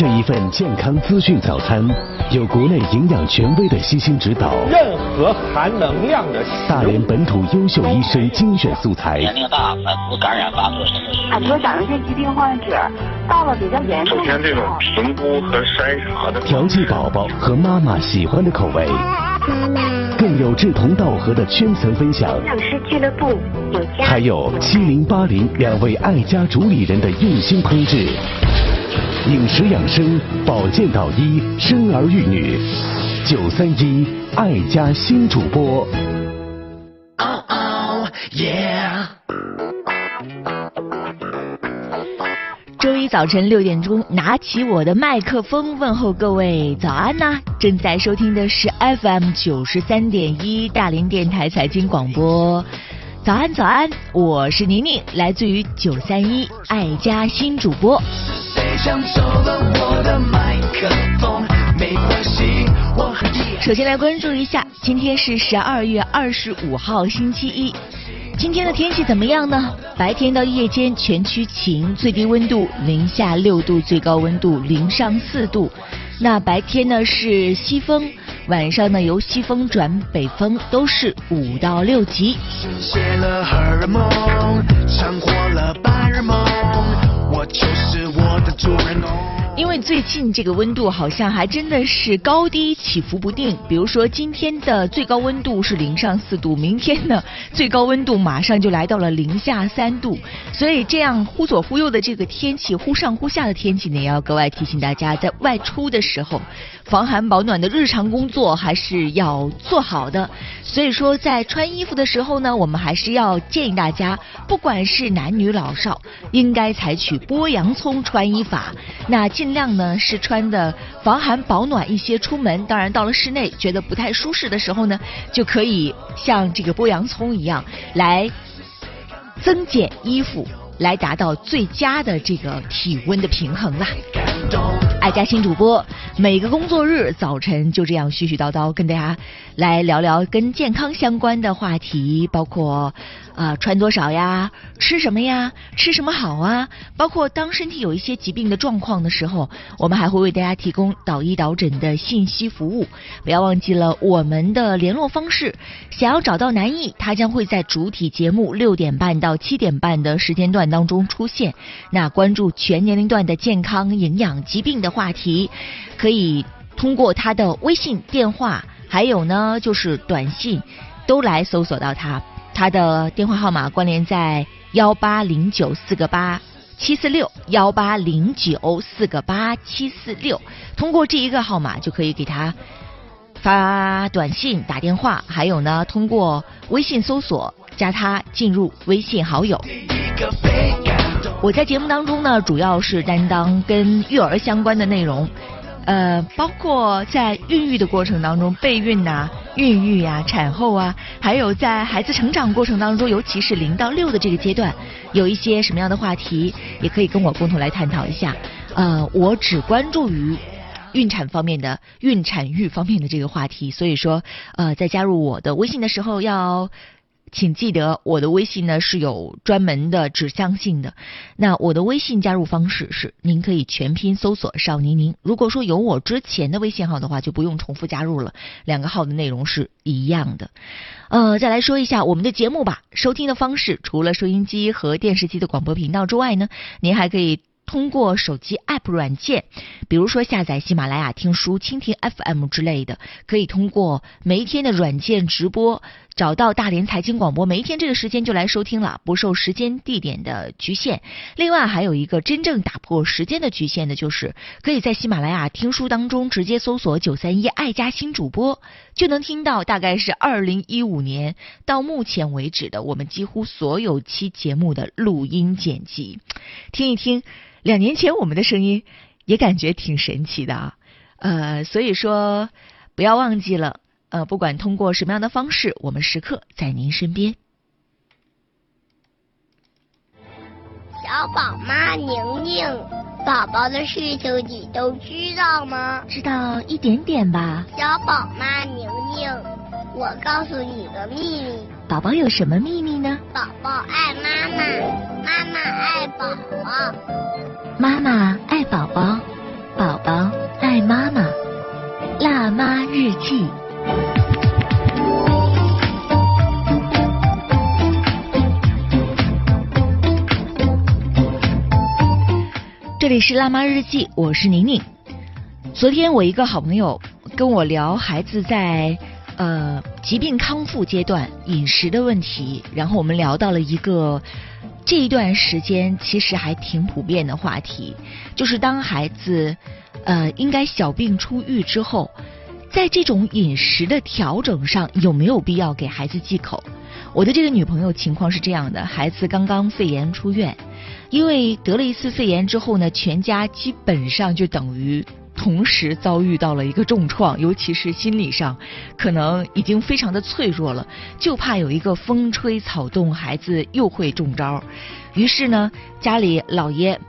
这一份健康资讯早餐，有国内营养权威的悉心指导，任何含能量的大连本土优秀医生精选素材，年龄大，反复感染发作很多甲状腺疾病患者到了比较严重首先，这种评估和筛查的。调剂宝宝和妈妈喜欢的口味，妈妈，更有志同道合的圈层分享，营养师俱乐部有家还有七零八零两位爱家主理人的用心烹制，饮食养生、保健导医、生儿育女，九三一爱家新主播。周一早晨六点钟，拿起我的麦克风问候各位早安呐、正在收听的是 FM 九十三点一大连电台财经广播。早安，早安，我是宁宁，来自于九三一爱家新主播。像走了我的麦克风。没关系，我和你首先来关注一下，今天是十二月二十五号，星期一。今天的天气怎么样呢？白天到夜间全区晴，最低温度零下六度，最高温度零上四度。那白天呢是西风，晚上呢由西风转北风，都是五到六级。了荷尔蒙，尝过了白日梦，我就是因为最近这个温度好像还真的是高低起伏不定，比如说今天的最高温度是零上四度，明天呢最高温度马上就来到了零下三度，所以这样忽左忽右的这个天气，忽上忽下的天气呢，也要格外提醒大家，在外出的时候，防寒保暖的日常工作还是要做好的。所以说，在穿衣服的时候呢，我们还是要建议大家，不管是男女老少，应该采取剥洋葱穿衣法。那尽量呢是穿的防寒保暖一些出门。当然，到了室内觉得不太舒适的时候呢，就可以像这个剥洋葱一样来增减衣服，来达到最佳的这个体温的平衡啦。爱家新主播，每个工作日早晨就这样絮絮叨叨跟大家来聊聊跟健康相关的话题，包括啊、穿多少呀，吃什么呀，吃什么好啊，包括当身体有一些疾病的状况的时候，我们还会为大家提供导医导诊的信息服务。不要忘记了我们的联络方式，想要找到南艺，他将会在主体节目六点半到七点半的时间段当中出现。那关注全年龄段的健康、营养、疾病的话题，可以通过他的微信、电话，还有呢就是短信，都来搜索到他。他的电话号码关联在幺八零九四个八。七四六幺八零九四个八七四六，通过这一个号码就可以给他发短信、打电话，还有呢，通过微信搜索加他进入微信好友。我在节目当中呢，主要是担当跟育儿相关的内容，呃，包括在孕育的过程当中，备孕呐、孕育呀、产后啊，还有在孩子成长过程当中，尤其是零到六的这个阶段，有一些什么样的话题，也可以跟我共同来探讨一下。呃，我只关注于孕产方面的孕产育方面的这个话题，所以说，呃，在加入我的微信的时候要。请记得我的微信呢是有专门的指向性的，那我的微信加入方式是您可以全拼搜索邵宁宁。如果说有我之前的微信号的话，就不用重复加入了，两个号的内容是一样的。呃，再来说一下我们的节目吧。收听的方式除了收音机和电视机的广播频道之外呢，您还可以。通过手机 App 软件，比如说下载喜马拉雅听书、蜻蜓 FM 之类的，可以通过每一天的软件直播找到大连财经广播，每一天这个时间就来收听了，不受时间地点的局限。另外还有一个真正打破时间的局限的，就是可以在喜马拉雅听书当中直接搜索九三一爱家新主播，就能听到大概是二零一五年到目前为止的我们几乎所有期节目的录音剪辑，听一听。两年前我们的声音也感觉挺神奇的啊，呃，所以说不要忘记了，呃，不管通过什么样的方式，我们时刻在您身边。小宝妈宁宁，宝宝的事情你都知道吗？知道一点点吧。小宝妈宁宁，我告诉你个秘密，宝宝有什么秘密呢？宝宝爱妈妈，妈妈爱宝宝。妈妈爱宝宝，宝宝爱妈妈，辣妈日记。这里是辣妈日记，我是宁宁。昨天我一个好朋友跟我聊孩子在呃疾病康复阶段饮食的问题，然后我们聊到了一个这一段时间其实还挺普遍的话题，就是当孩子呃应该小病初愈之后，在这种饮食的调整上有没有必要给孩子忌口？我的这个女朋友情况是这样的，孩子刚刚肺炎出院。因为得了一次肺炎之后呢，全家基本上就等于同时遭遇到了一个重创，尤其是心理上，可能已经非常的脆弱了，就怕有一个风吹草动，孩子又会中招。于是呢，家里姥爷、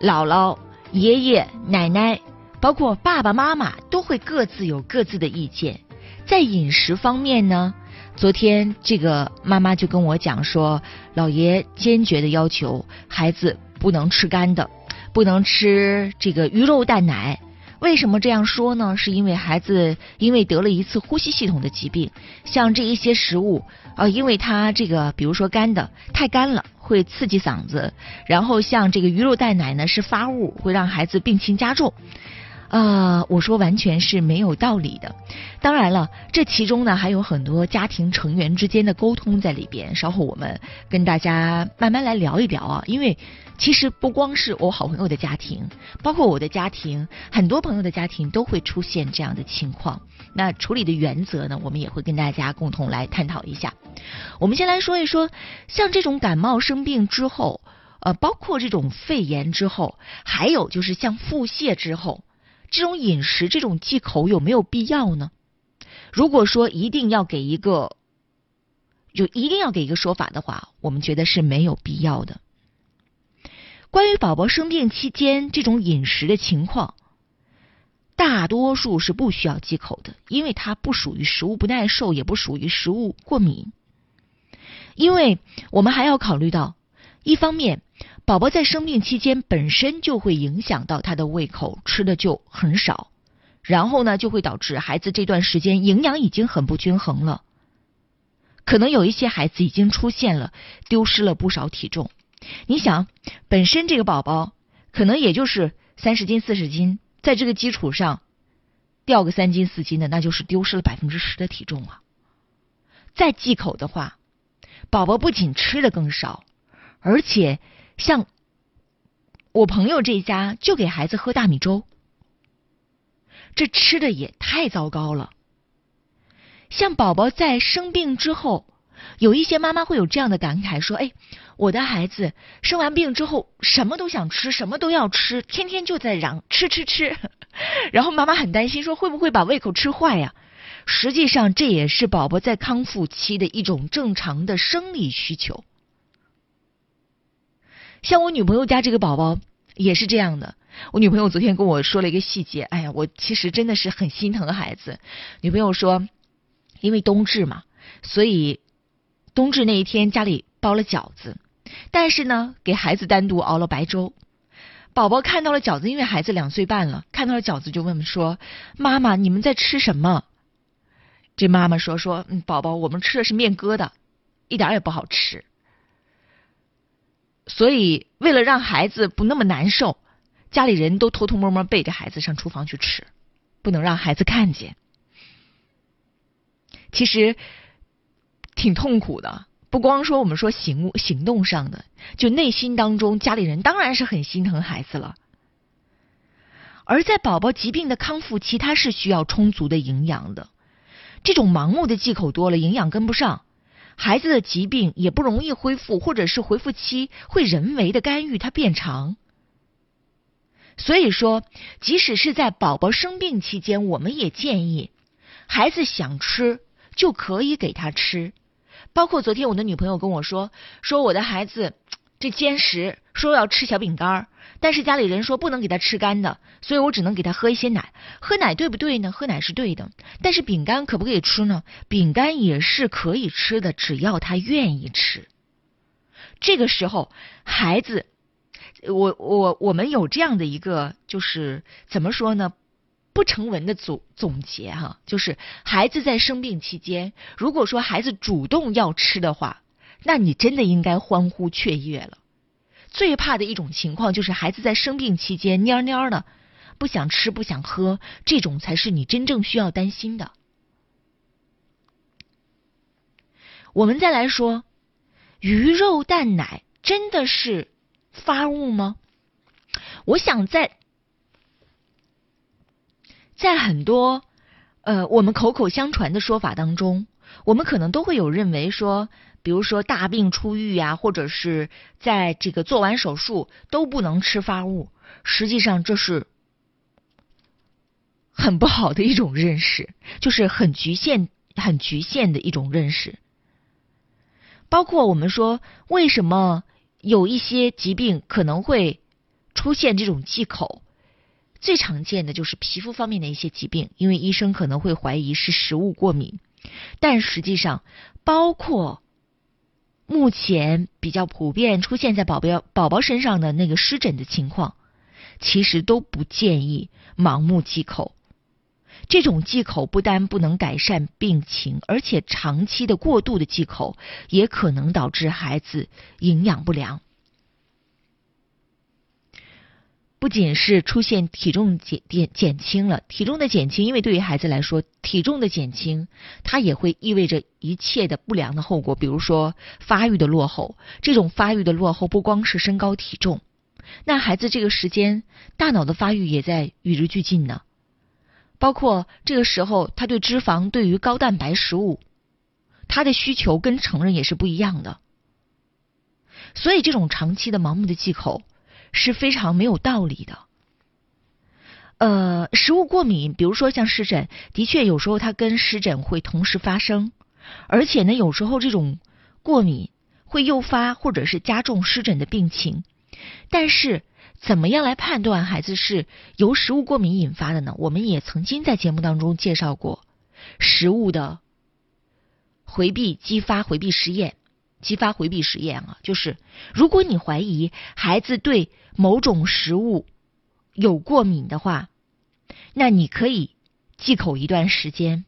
姥姥、爷爷、奶奶，包括爸爸妈妈，都会各自有各自的意见。在饮食方面呢？昨天这个妈妈就跟我讲说，老爷坚决的要求孩子不能吃干的，不能吃这个鱼肉蛋奶。为什么这样说呢？是因为孩子因为得了一次呼吸系统的疾病，像这一些食物啊，因为它这个比如说干的太干了会刺激嗓子，然后像这个鱼肉蛋奶呢是发物，会让孩子病情加重。啊，我说完全是没有道理的。当然了，这其中呢还有很多家庭成员之间的沟通在里边。稍后我们跟大家慢慢来聊一聊啊，因为其实不光是我好朋友的家庭，包括我的家庭，很多朋友的家庭都会出现这样的情况。那处理的原则呢，我们也会跟大家共同来探讨一下。我们先来说一说，像这种感冒生病之后，呃，包括这种肺炎之后，还有就是像腹泻之后。这种饮食，这种忌口有没有必要呢？如果说一定要给一个，就一定要给一个说法的话，我们觉得是没有必要的。关于宝宝生病期间这种饮食的情况，大多数是不需要忌口的，因为它不属于食物不耐受，也不属于食物过敏。因为我们还要考虑到，一方面。宝宝在生病期间本身就会影响到他的胃口，吃的就很少，然后呢就会导致孩子这段时间营养已经很不均衡了。可能有一些孩子已经出现了丢失了不少体重。你想，本身这个宝宝可能也就是三十斤四十斤，在这个基础上掉个三斤四斤的，那就是丢失了百分之十的体重啊。再忌口的话，宝宝不仅吃的更少，而且。像我朋友这家就给孩子喝大米粥，这吃的也太糟糕了。像宝宝在生病之后，有一些妈妈会有这样的感慨说：“哎，我的孩子生完病之后什么都想吃，什么都要吃，天天就在嚷吃吃吃。”然后妈妈很担心说：“会不会把胃口吃坏呀？”实际上，这也是宝宝在康复期的一种正常的生理需求。像我女朋友家这个宝宝也是这样的。我女朋友昨天跟我说了一个细节，哎呀，我其实真的是很心疼孩子。女朋友说，因为冬至嘛，所以冬至那一天家里包了饺子，但是呢，给孩子单独熬了白粥。宝宝看到了饺子，因为孩子两岁半了，看到了饺子就问说：“妈妈，你们在吃什么？”这妈妈说：“说，嗯，宝宝，我们吃的是面疙瘩，一点也不好吃。”所以，为了让孩子不那么难受，家里人都偷偷摸摸背着孩子上厨房去吃，不能让孩子看见。其实挺痛苦的，不光说我们说行行动上的，就内心当中，家里人当然是很心疼孩子了。而在宝宝疾病的康复期，他是需要充足的营养的。这种盲目的忌口多了，营养跟不上。孩子的疾病也不容易恢复，或者是恢复期会人为的干预它变长。所以说，即使是在宝宝生病期间，我们也建议孩子想吃就可以给他吃。包括昨天我的女朋友跟我说，说我的孩子这坚持，说要吃小饼干儿。但是家里人说不能给他吃干的，所以我只能给他喝一些奶。喝奶对不对呢？喝奶是对的，但是饼干可不可以吃呢？饼干也是可以吃的，只要他愿意吃。这个时候，孩子，我我我们有这样的一个，就是怎么说呢？不成文的总总结哈，就是孩子在生病期间，如果说孩子主动要吃的话，那你真的应该欢呼雀跃了。最怕的一种情况就是孩子在生病期间蔫蔫的，不想吃不想喝，这种才是你真正需要担心的。我们再来说，鱼肉蛋奶真的是发物吗？我想在在很多呃我们口口相传的说法当中，我们可能都会有认为说，比如说大病初愈呀，或者是在这个做完手术都不能吃发物。实际上这是很不好的一种认识，就是很局限、很局限的一种认识。包括我们说，为什么有一些疾病可能会出现这种忌口？最常见的就是皮肤方面的一些疾病，因为医生可能会怀疑是食物过敏，但实际上，包括目前比较普遍出现在宝宝宝宝身上的那个湿疹的情况，其实都不建议盲目忌口。这种忌口不单不能改善病情，而且长期的过度的忌口也可能导致孩子营养不良。不仅是出现体重减减减轻了，体重的减轻，因为对于孩子来说，体重的减轻，它也会意味着一切的不良的后果，比如说发育的落后。这种发育的落后不光是身高体重，那孩子这个时间大脑的发育也在与日俱进呢。包括这个时候，他对脂肪、对于高蛋白食物，他的需求跟成人也是不一样的。所以，这种长期的盲目的忌口是非常没有道理的。呃，食物过敏，比如说像湿疹，的确有时候它跟湿疹会同时发生，而且呢，有时候这种过敏会诱发或者是加重湿疹的病情，但是。怎么样来判断孩子是由食物过敏引发的呢？我们也曾经在节目当中介绍过食物的回避激发回避实验，激发回避实验啊，就是如果你怀疑孩子对某种食物有过敏的话，那你可以忌口一段时间。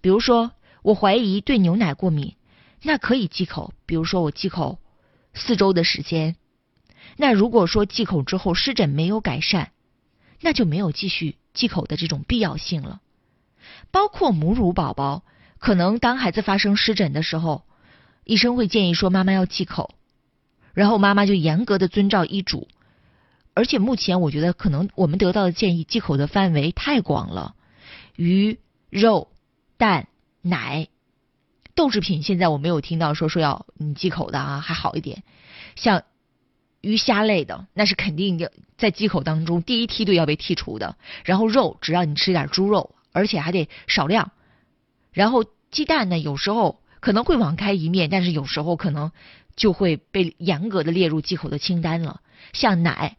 比如说，我怀疑对牛奶过敏，那可以忌口，比如说我忌口四周的时间。那如果说忌口之后湿疹没有改善，那就没有继续忌口的这种必要性了。包括母乳宝宝，可能当孩子发生湿疹的时候，医生会建议说妈妈要忌口，然后妈妈就严格的遵照医嘱。而且目前我觉得可能我们得到的建议忌口的范围太广了，鱼、肉、蛋、奶、豆制品，现在我没有听到说说要你忌口的啊，还好一点，像。鱼虾类的那是肯定要在忌口当中第一梯队要被剔除的。然后肉，只要你吃点猪肉，而且还得少量。然后鸡蛋呢，有时候可能会网开一面，但是有时候可能就会被严格的列入忌口的清单了。像奶，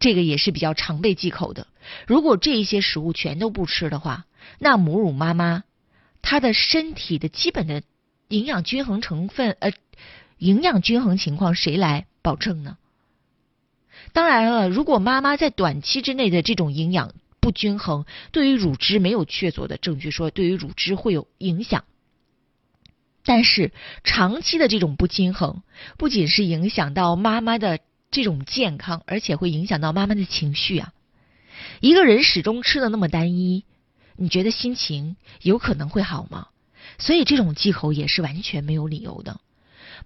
这个也是比较常被忌口的。如果这一些食物全都不吃的话，那母乳妈妈她的身体的基本的营养均衡成分呃，营养均衡情况谁来？保证呢？当然了，如果妈妈在短期之内的这种营养不均衡，对于乳汁没有确凿的证据说对于乳汁会有影响。但是长期的这种不均衡，不仅是影响到妈妈的这种健康，而且会影响到妈妈的情绪啊。一个人始终吃的那么单一，你觉得心情有可能会好吗？所以这种忌口也是完全没有理由的。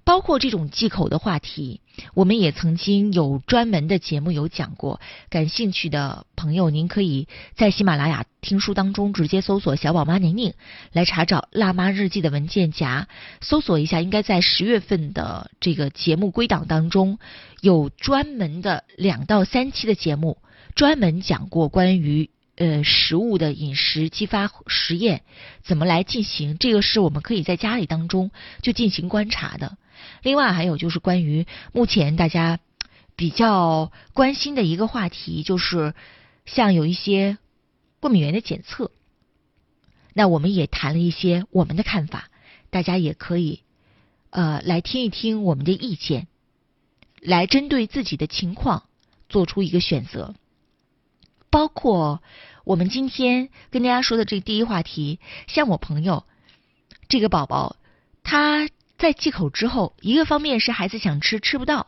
包括这种忌口的话题，我们也曾经有专门的节目有讲过。感兴趣的朋友，您可以在喜马拉雅听书当中直接搜索“小宝妈宁宁”来查找《辣妈日记》的文件夹，搜索一下，应该在十月份的这个节目归档当中有专门的两到三期的节目，专门讲过关于呃食物的饮食激发实验怎么来进行。这个是我们可以在家里当中就进行观察的。另外还有就是关于目前大家比较关心的一个话题，就是像有一些过敏原的检测，那我们也谈了一些我们的看法，大家也可以呃来听一听我们的意见，来针对自己的情况做出一个选择。包括我们今天跟大家说的这第一话题，像我朋友这个宝宝，他在忌口之后，一个方面是孩子想吃吃不到，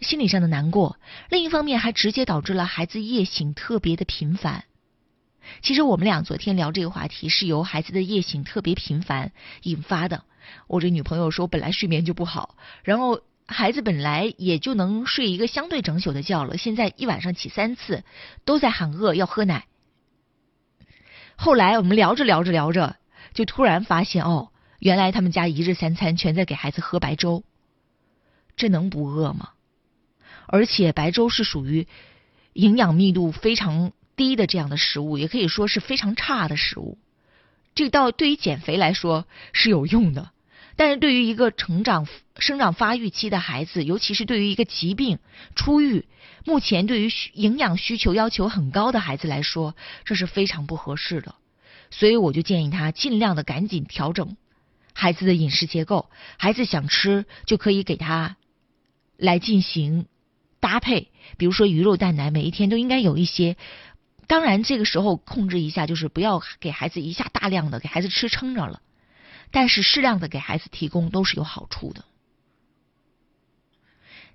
心理上的难过；另一方面还直接导致了孩子夜醒特别的频繁。其实我们俩昨天聊这个话题，是由孩子的夜醒特别频繁引发的。我这女朋友说，本来睡眠就不好，然后孩子本来也就能睡一个相对整宿的觉了，现在一晚上起三次，都在喊饿要喝奶。后来我们聊着聊着聊着，就突然发现哦，原来他们家一日三餐全在给孩子喝白粥，这能不饿吗？而且白粥是属于营养密度非常低的这样的食物，也可以说是非常差的食物。这个到对于减肥来说是有用的，但是对于一个成长、生长发育期的孩子，尤其是对于一个疾病初愈、目前对于营养需求要求很高的孩子来说，这是非常不合适的。所以我就建议他尽量的赶紧调整孩子的饮食结构，孩子想吃就可以给他来进行搭配，比如说鱼肉蛋奶，每一天都应该有一些。当然，这个时候控制一下，就是不要给孩子一下大量的给孩子吃撑着了，但是适量的给孩子提供都是有好处的。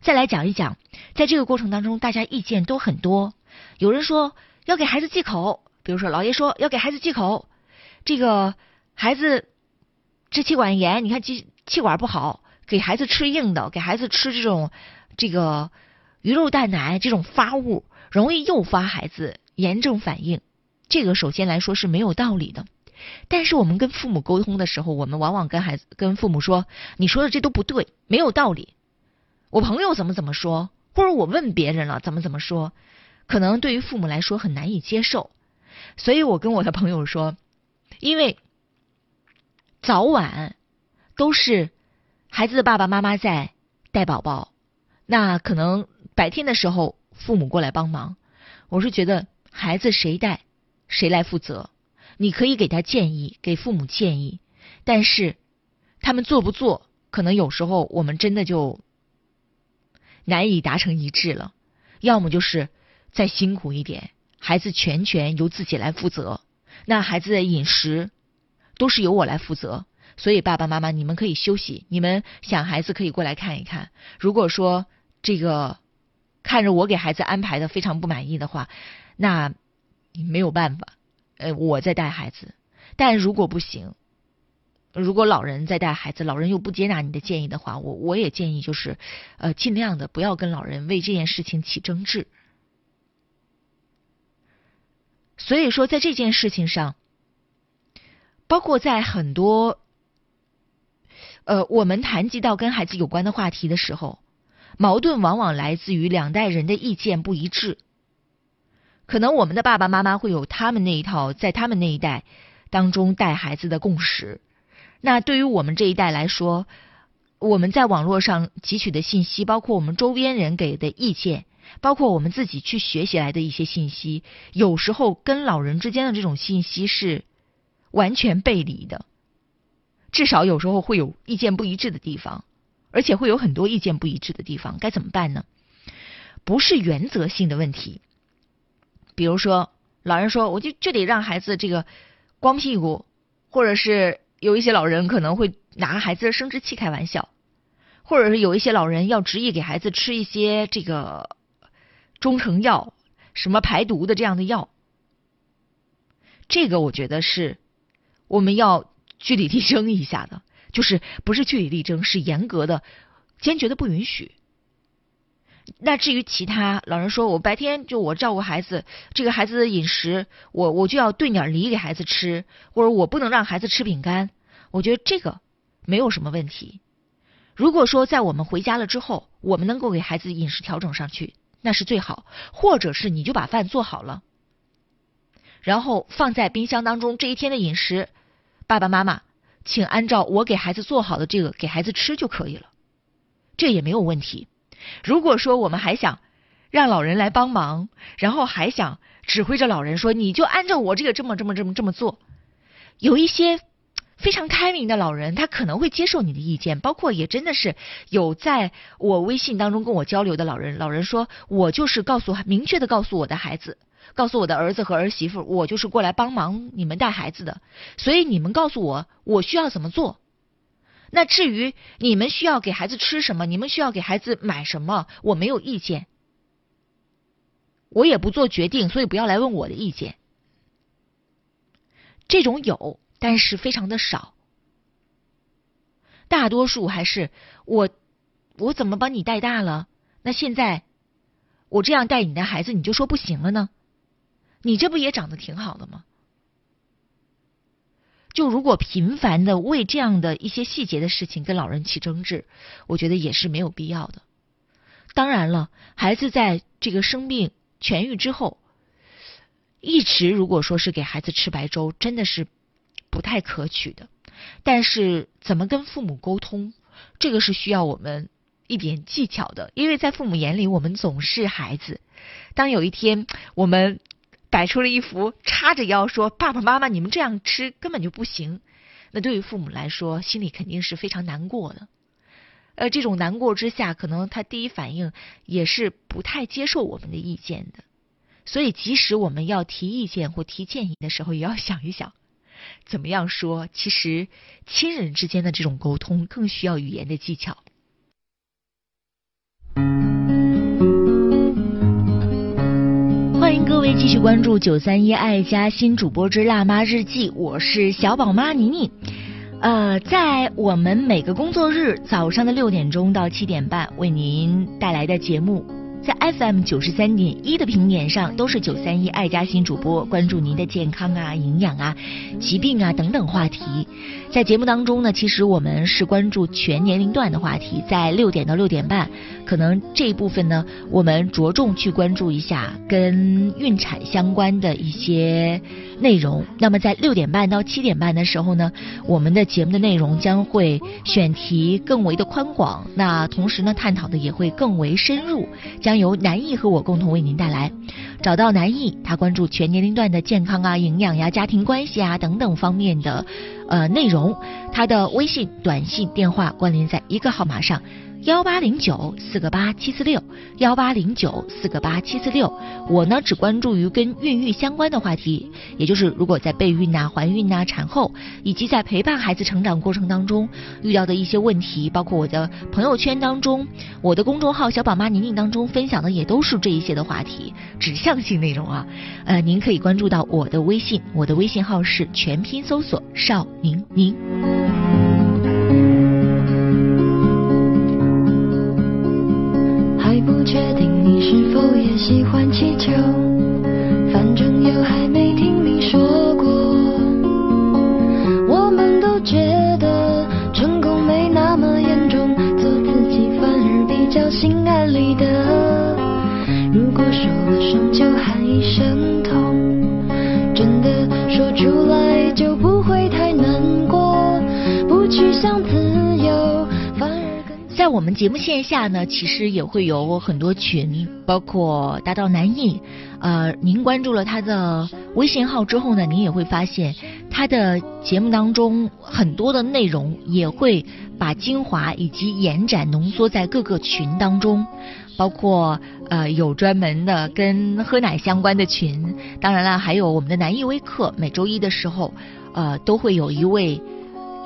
再来讲一讲，在这个过程当中，大家意见都很多。有人说要给孩子忌口，比如说老爷说要给孩子忌口，这个孩子支气管炎，你看气气管不好，给孩子吃硬的，给孩子吃这种这个鱼肉蛋奶这种发物，容易诱发孩子。炎症反应，这个首先来说是没有道理的。但是我们跟父母沟通的时候，我们往往跟孩子、跟父母说：“你说的这都不对，没有道理。”我朋友怎么怎么说，或者我问别人了怎么怎么说，可能对于父母来说很难以接受。所以我跟我的朋友说，因为早晚都是孩子的爸爸妈妈在带宝宝，那可能白天的时候父母过来帮忙，我是觉得。孩子谁带，谁来负责？你可以给他建议，给父母建议，但是他们做不做，可能有时候我们真的就难以达成一致了。要么就是再辛苦一点，孩子全权由自己来负责，那孩子的饮食都是由我来负责。所以爸爸妈妈，你们可以休息，你们想孩子可以过来看一看。如果说这个看着我给孩子安排的非常不满意的话，那没有办法，呃，我在带孩子，但如果不行，如果老人在带孩子，老人又不接纳你的建议的话，我我也建议就是，呃，尽量的不要跟老人为这件事情起争执。所以说，在这件事情上，包括在很多，呃，我们谈及到跟孩子有关的话题的时候，矛盾往往来自于两代人的意见不一致。可能我们的爸爸妈妈会有他们那一套，在他们那一代当中带孩子的共识。那对于我们这一代来说，我们在网络上汲取的信息，包括我们周边人给的意见，包括我们自己去学习来的一些信息，有时候跟老人之间的这种信息是完全背离的。至少有时候会有意见不一致的地方，而且会有很多意见不一致的地方，该怎么办呢？不是原则性的问题。比如说，老人说，我就就得让孩子这个光屁股，或者是有一些老人可能会拿孩子的生殖器开玩笑，或者是有一些老人要执意给孩子吃一些这个中成药，什么排毒的这样的药，这个我觉得是我们要据理力争一下的，就是不是据理力争，是严格的、坚决的不允许。那至于其他老人说，我白天就我照顾孩子，这个孩子的饮食，我我就要炖点梨给孩子吃，或者我不能让孩子吃饼干，我觉得这个没有什么问题。如果说在我们回家了之后，我们能够给孩子饮食调整上去，那是最好。或者是你就把饭做好了，然后放在冰箱当中，这一天的饮食，爸爸妈妈请按照我给孩子做好的这个给孩子吃就可以了，这也没有问题。如果说我们还想让老人来帮忙，然后还想指挥着老人说你就按照我这个这么这么这么这么做，有一些非常开明的老人，他可能会接受你的意见，包括也真的是有在我微信当中跟我交流的老人，老人说我就是告诉明确的告诉我的孩子，告诉我的儿子和儿媳妇，我就是过来帮忙你们带孩子的，所以你们告诉我我需要怎么做。那至于你们需要给孩子吃什么，你们需要给孩子买什么，我没有意见，我也不做决定，所以不要来问我的意见。这种有，但是非常的少，大多数还是我我怎么把你带大了？那现在我这样带你的孩子，你就说不行了呢？你这不也长得挺好的吗？就如果频繁的为这样的一些细节的事情跟老人起争执，我觉得也是没有必要的。当然了，孩子在这个生病痊愈之后，一直如果说是给孩子吃白粥，真的是不太可取的。但是怎么跟父母沟通，这个是需要我们一点技巧的，因为在父母眼里，我们总是孩子。当有一天我们。摆出了一副叉着腰说：“爸爸妈妈，你们这样吃根本就不行。”那对于父母来说，心里肯定是非常难过的。呃，这种难过之下，可能他第一反应也是不太接受我们的意见的。所以，即使我们要提意见或提建议的时候，也要想一想怎么样说。其实，亲人之间的这种沟通更需要语言的技巧。各位继续关注九三一爱家新主播之辣妈日记，我是小宝妈妮妮。呃，在我们每个工作日早上的六点钟到七点半为您带来的节目。在 FM 九十三点一的频点上，都是九三一爱家新主播关注您的健康啊、营养啊、疾病啊等等话题。在节目当中呢，其实我们是关注全年龄段的话题。在六点到六点半，可能这一部分呢，我们着重去关注一下跟孕产相关的一些内容。那么在六点半到七点半的时候呢，我们的节目的内容将会选题更为的宽广，那同时呢，探讨的也会更为深入，将。由南艺和我共同为您带来，找到南艺，他关注全年龄段的健康啊、营养呀、家庭关系啊等等方面的呃内容，他的微信、短信、电话关联在一个号码上。幺八零九四个八七四六，幺八零九四个八七四六。我呢只关注于跟孕育相关的话题，也就是如果在备孕呐、怀孕呐、产后，以及在陪伴孩子成长过程当中遇到的一些问题，包括我的朋友圈当中、我的公众号小宝妈宁宁当中分享的也都是这一些的话题，指向性内容啊。呃，您可以关注到我的微信，我的微信号是全拼搜索邵宁宁。不确定你是否也喜欢气球？反正又还没听你说过。我们都觉得成功没那么严重，做自己反而比较心安理得。如果受了伤就喊一声痛，真的说出来就我们节目线下呢，其实也会有很多群，包括大道南艺。呃，您关注了他的微信号之后呢，您也会发现他的节目当中很多的内容也会把精华以及延展浓缩在各个群当中，包括呃有专门的跟喝奶相关的群，当然了，还有我们的南艺微课，每周一的时候，呃都会有一位。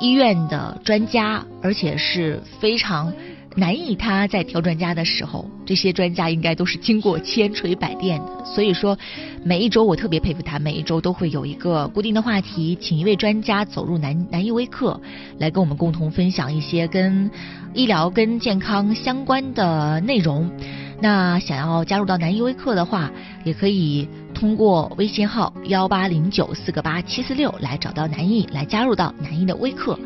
医院的专家，而且是非常难以他在挑专家的时候，这些专家应该都是经过千锤百炼的。所以说，每一周我特别佩服他，每一周都会有一个固定的话题，请一位专家走入南南医微课，来跟我们共同分享一些跟医疗、跟健康相关的内容。那想要加入到南医微课的话，也可以通过微信号幺八零九四个八七四六来找到南艺，来加入到南艺的微课。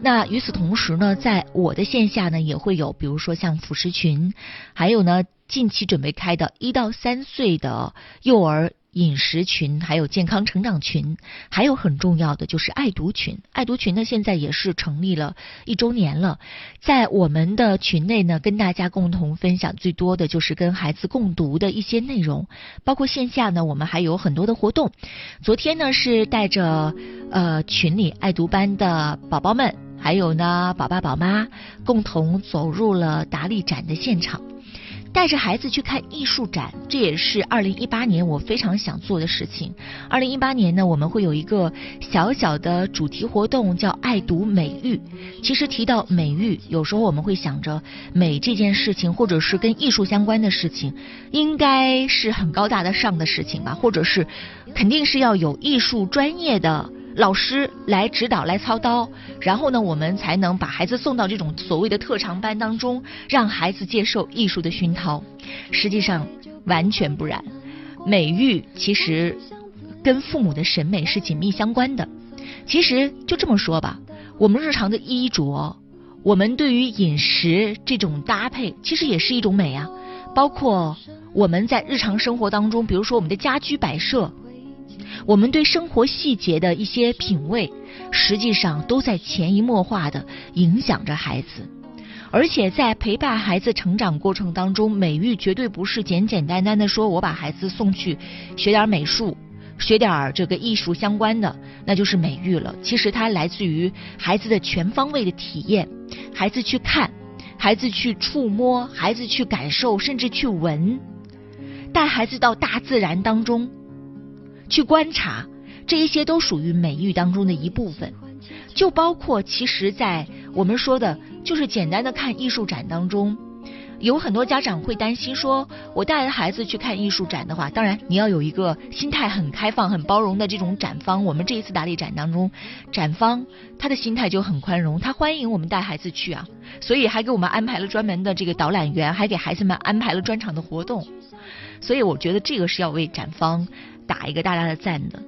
那与此同时呢，在我的线下呢，也会有，比如说像辅食群，还有呢，近期准备开的一到三岁的幼儿。饮食群，还有健康成长群，还有很重要的就是爱读群。爱读群呢，现在也是成立了一周年了。在我们的群内呢，跟大家共同分享最多的就是跟孩子共读的一些内容，包括线下呢，我们还有很多的活动。昨天呢，是带着呃群里爱读班的宝宝们，还有呢宝爸宝妈，共同走入了达利展的现场。带着孩子去看艺术展，这也是二零一八年我非常想做的事情。二零一八年呢，我们会有一个小小的主题活动，叫“爱读美育”。其实提到美育，有时候我们会想着美这件事情，或者是跟艺术相关的事情，应该是很高大的上的事情吧，或者是肯定是要有艺术专业的。老师来指导、来操刀，然后呢，我们才能把孩子送到这种所谓的特长班当中，让孩子接受艺术的熏陶。实际上完全不然，美育其实跟父母的审美是紧密相关的。其实就这么说吧，我们日常的衣着，我们对于饮食这种搭配，其实也是一种美啊。包括我们在日常生活当中，比如说我们的家居摆设。我们对生活细节的一些品味，实际上都在潜移默化的影响着孩子，而且在陪伴孩子成长过程当中，美育绝对不是简简单单的说我把孩子送去学点美术，学点这个艺术相关的，那就是美育了。其实它来自于孩子的全方位的体验，孩子去看，孩子去触摸，孩子去感受，甚至去闻，带孩子到大自然当中。去观察，这一些都属于美育当中的一部分，就包括其实，在我们说的，就是简单的看艺术展当中，有很多家长会担心说，我带着孩子去看艺术展的话，当然你要有一个心态很开放、很包容的这种展方。我们这一次打理展当中，展方他的心态就很宽容，他欢迎我们带孩子去啊，所以还给我们安排了专门的这个导览员，还给孩子们安排了专场的活动，所以我觉得这个是要为展方。打一个大大的赞的，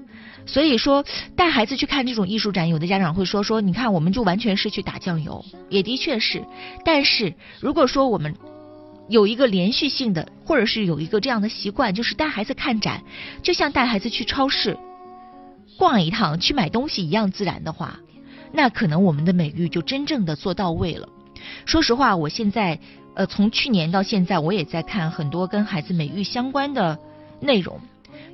所以说带孩子去看这种艺术展，有的家长会说说，你看我们就完全是去打酱油，也的确是。但是如果说我们有一个连续性的，或者是有一个这样的习惯，就是带孩子看展，就像带孩子去超市逛一趟去买东西一样自然的话，那可能我们的美育就真正的做到位了。说实话，我现在呃从去年到现在，我也在看很多跟孩子美育相关的内容。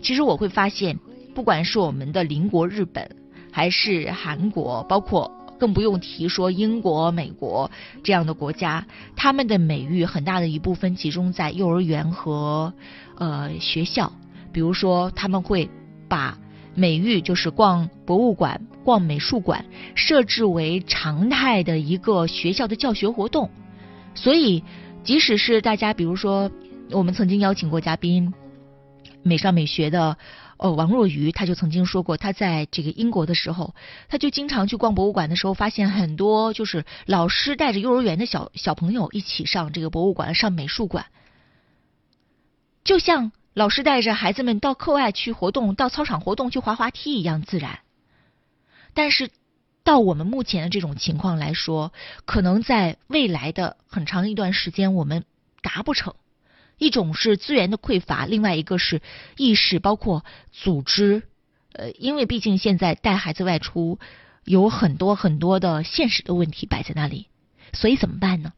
其实我会发现，不管是我们的邻国日本，还是韩国，包括更不用提说英国、美国这样的国家，他们的美育很大的一部分集中在幼儿园和呃学校。比如说，他们会把美育就是逛博物馆、逛美术馆设置为常态的一个学校的教学活动。所以，即使是大家，比如说我们曾经邀请过嘉宾。美少美学的呃王若愚，他就曾经说过，他在这个英国的时候，他就经常去逛博物馆的时候，发现很多就是老师带着幼儿园的小小朋友一起上这个博物馆、上美术馆，就像老师带着孩子们到课外去活动、到操场活动去滑滑梯一样自然。但是，到我们目前的这种情况来说，可能在未来的很长一段时间，我们达不成。一种是资源的匮乏，另外一个是意识，包括组织。呃，因为毕竟现在带孩子外出有很多很多的现实的问题摆在那里，所以怎么办呢？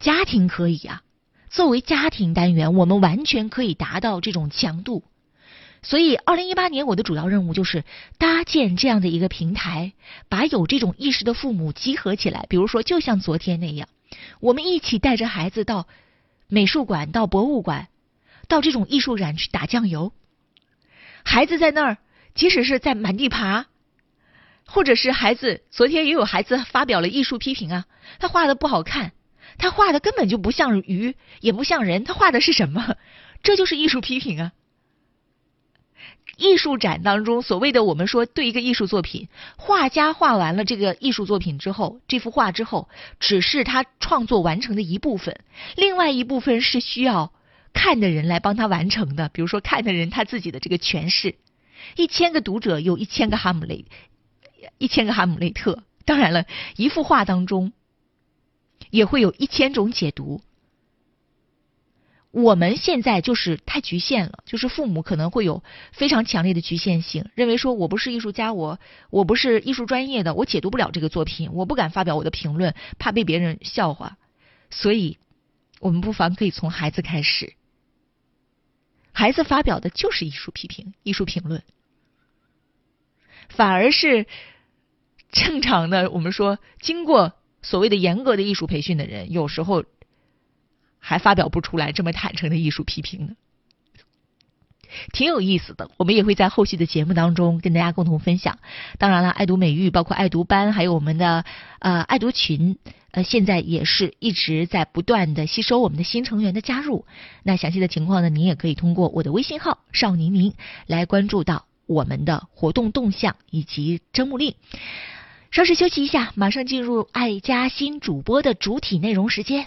家庭可以啊，作为家庭单元，我们完全可以达到这种强度。所以，二零一八年我的主要任务就是搭建这样的一个平台，把有这种意识的父母集合起来。比如说，就像昨天那样，我们一起带着孩子到。美术馆到博物馆，到这种艺术展去打酱油，孩子在那儿，即使是在满地爬，或者是孩子，昨天也有孩子发表了艺术批评啊，他画的不好看，他画的根本就不像鱼，也不像人，他画的是什么？这就是艺术批评啊。艺术展当中，所谓的我们说对一个艺术作品，画家画完了这个艺术作品之后，这幅画之后，只是他创作完成的一部分，另外一部分是需要看的人来帮他完成的。比如说看的人他自己的这个诠释，一千个读者有一千个哈姆雷，一千个哈姆雷特。当然了，一幅画当中也会有一千种解读。我们现在就是太局限了，就是父母可能会有非常强烈的局限性，认为说我不是艺术家，我我不是艺术专业的，我解读不了这个作品，我不敢发表我的评论，怕被别人笑话。所以，我们不妨可以从孩子开始，孩子发表的就是艺术批评、艺术评论，反而是正常的。我们说，经过所谓的严格的艺术培训的人，有时候。还发表不出来这么坦诚的艺术批评呢？挺有意思的，我们也会在后续的节目当中跟大家共同分享。当然了，爱读美育，包括爱读班，还有我们的呃爱读群，呃，现在也是一直在不断的吸收我们的新成员的加入。那详细的情况呢，您也可以通过我的微信号少宁宁来关注到我们的活动动向以及招募令。稍事休息一下，马上进入爱家新主播的主体内容时间。